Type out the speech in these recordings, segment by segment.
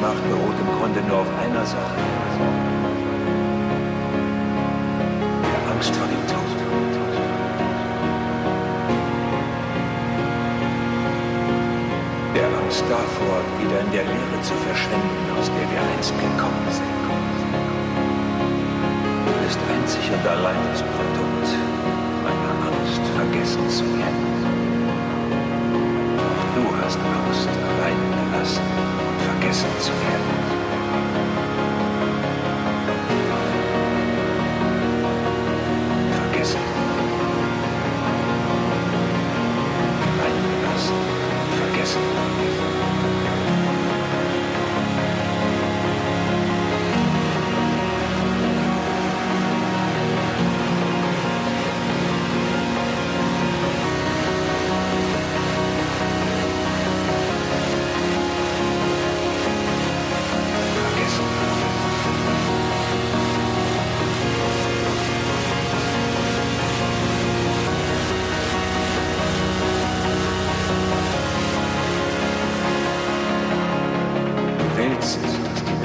macht,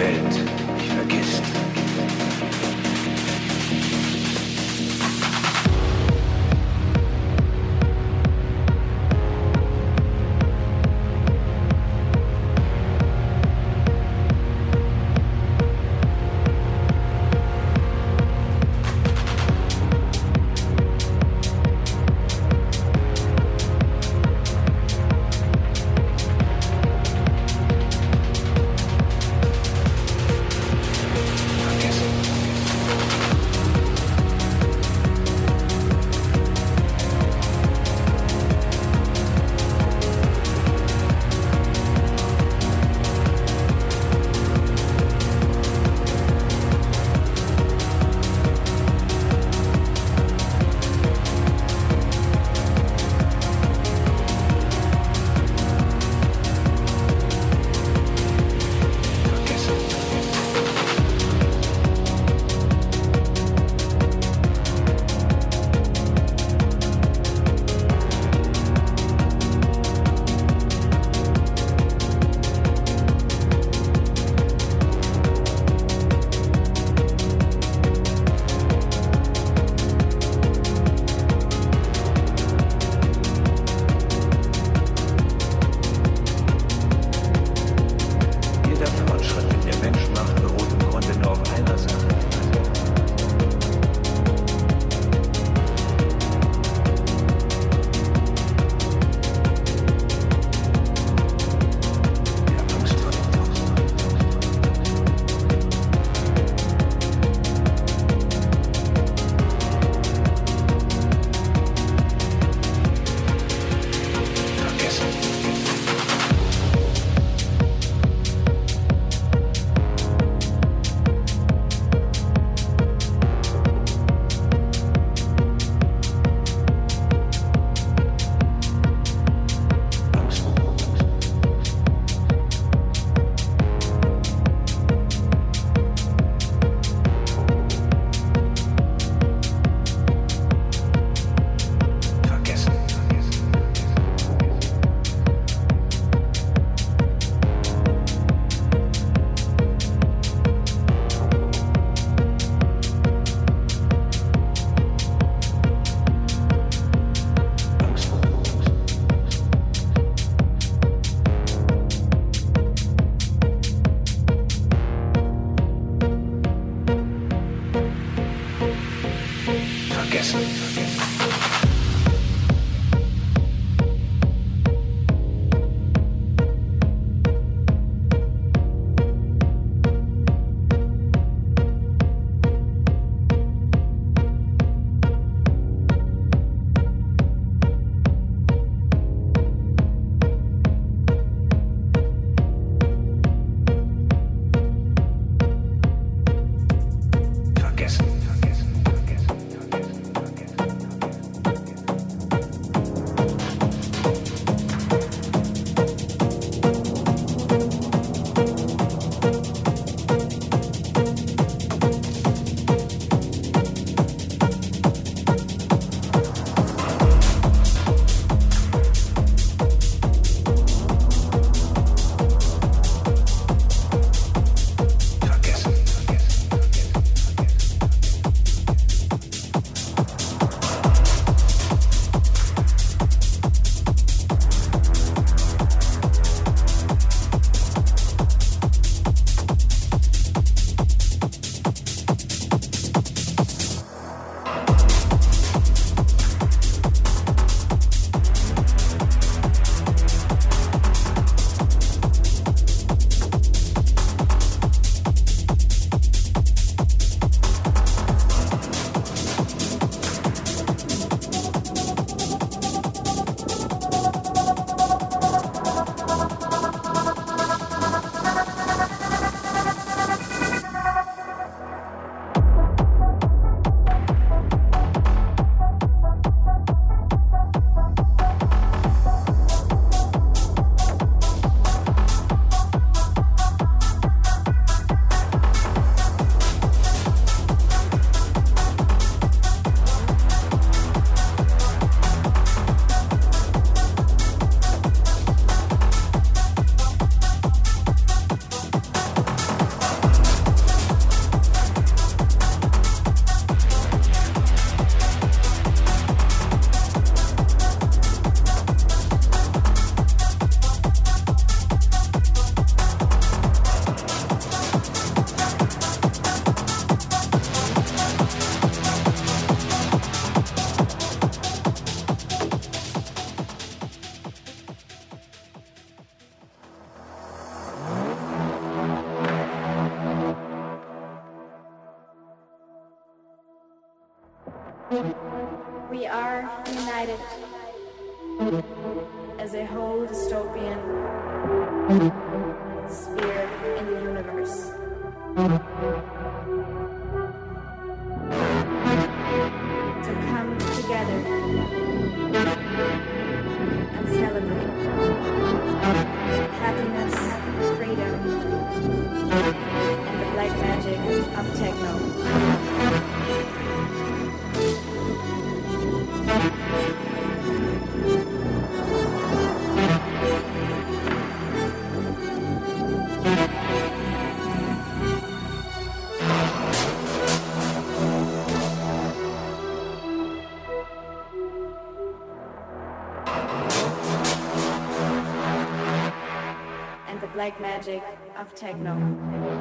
Welt united as a whole dystopian sphere in the universe. Black magic of techno.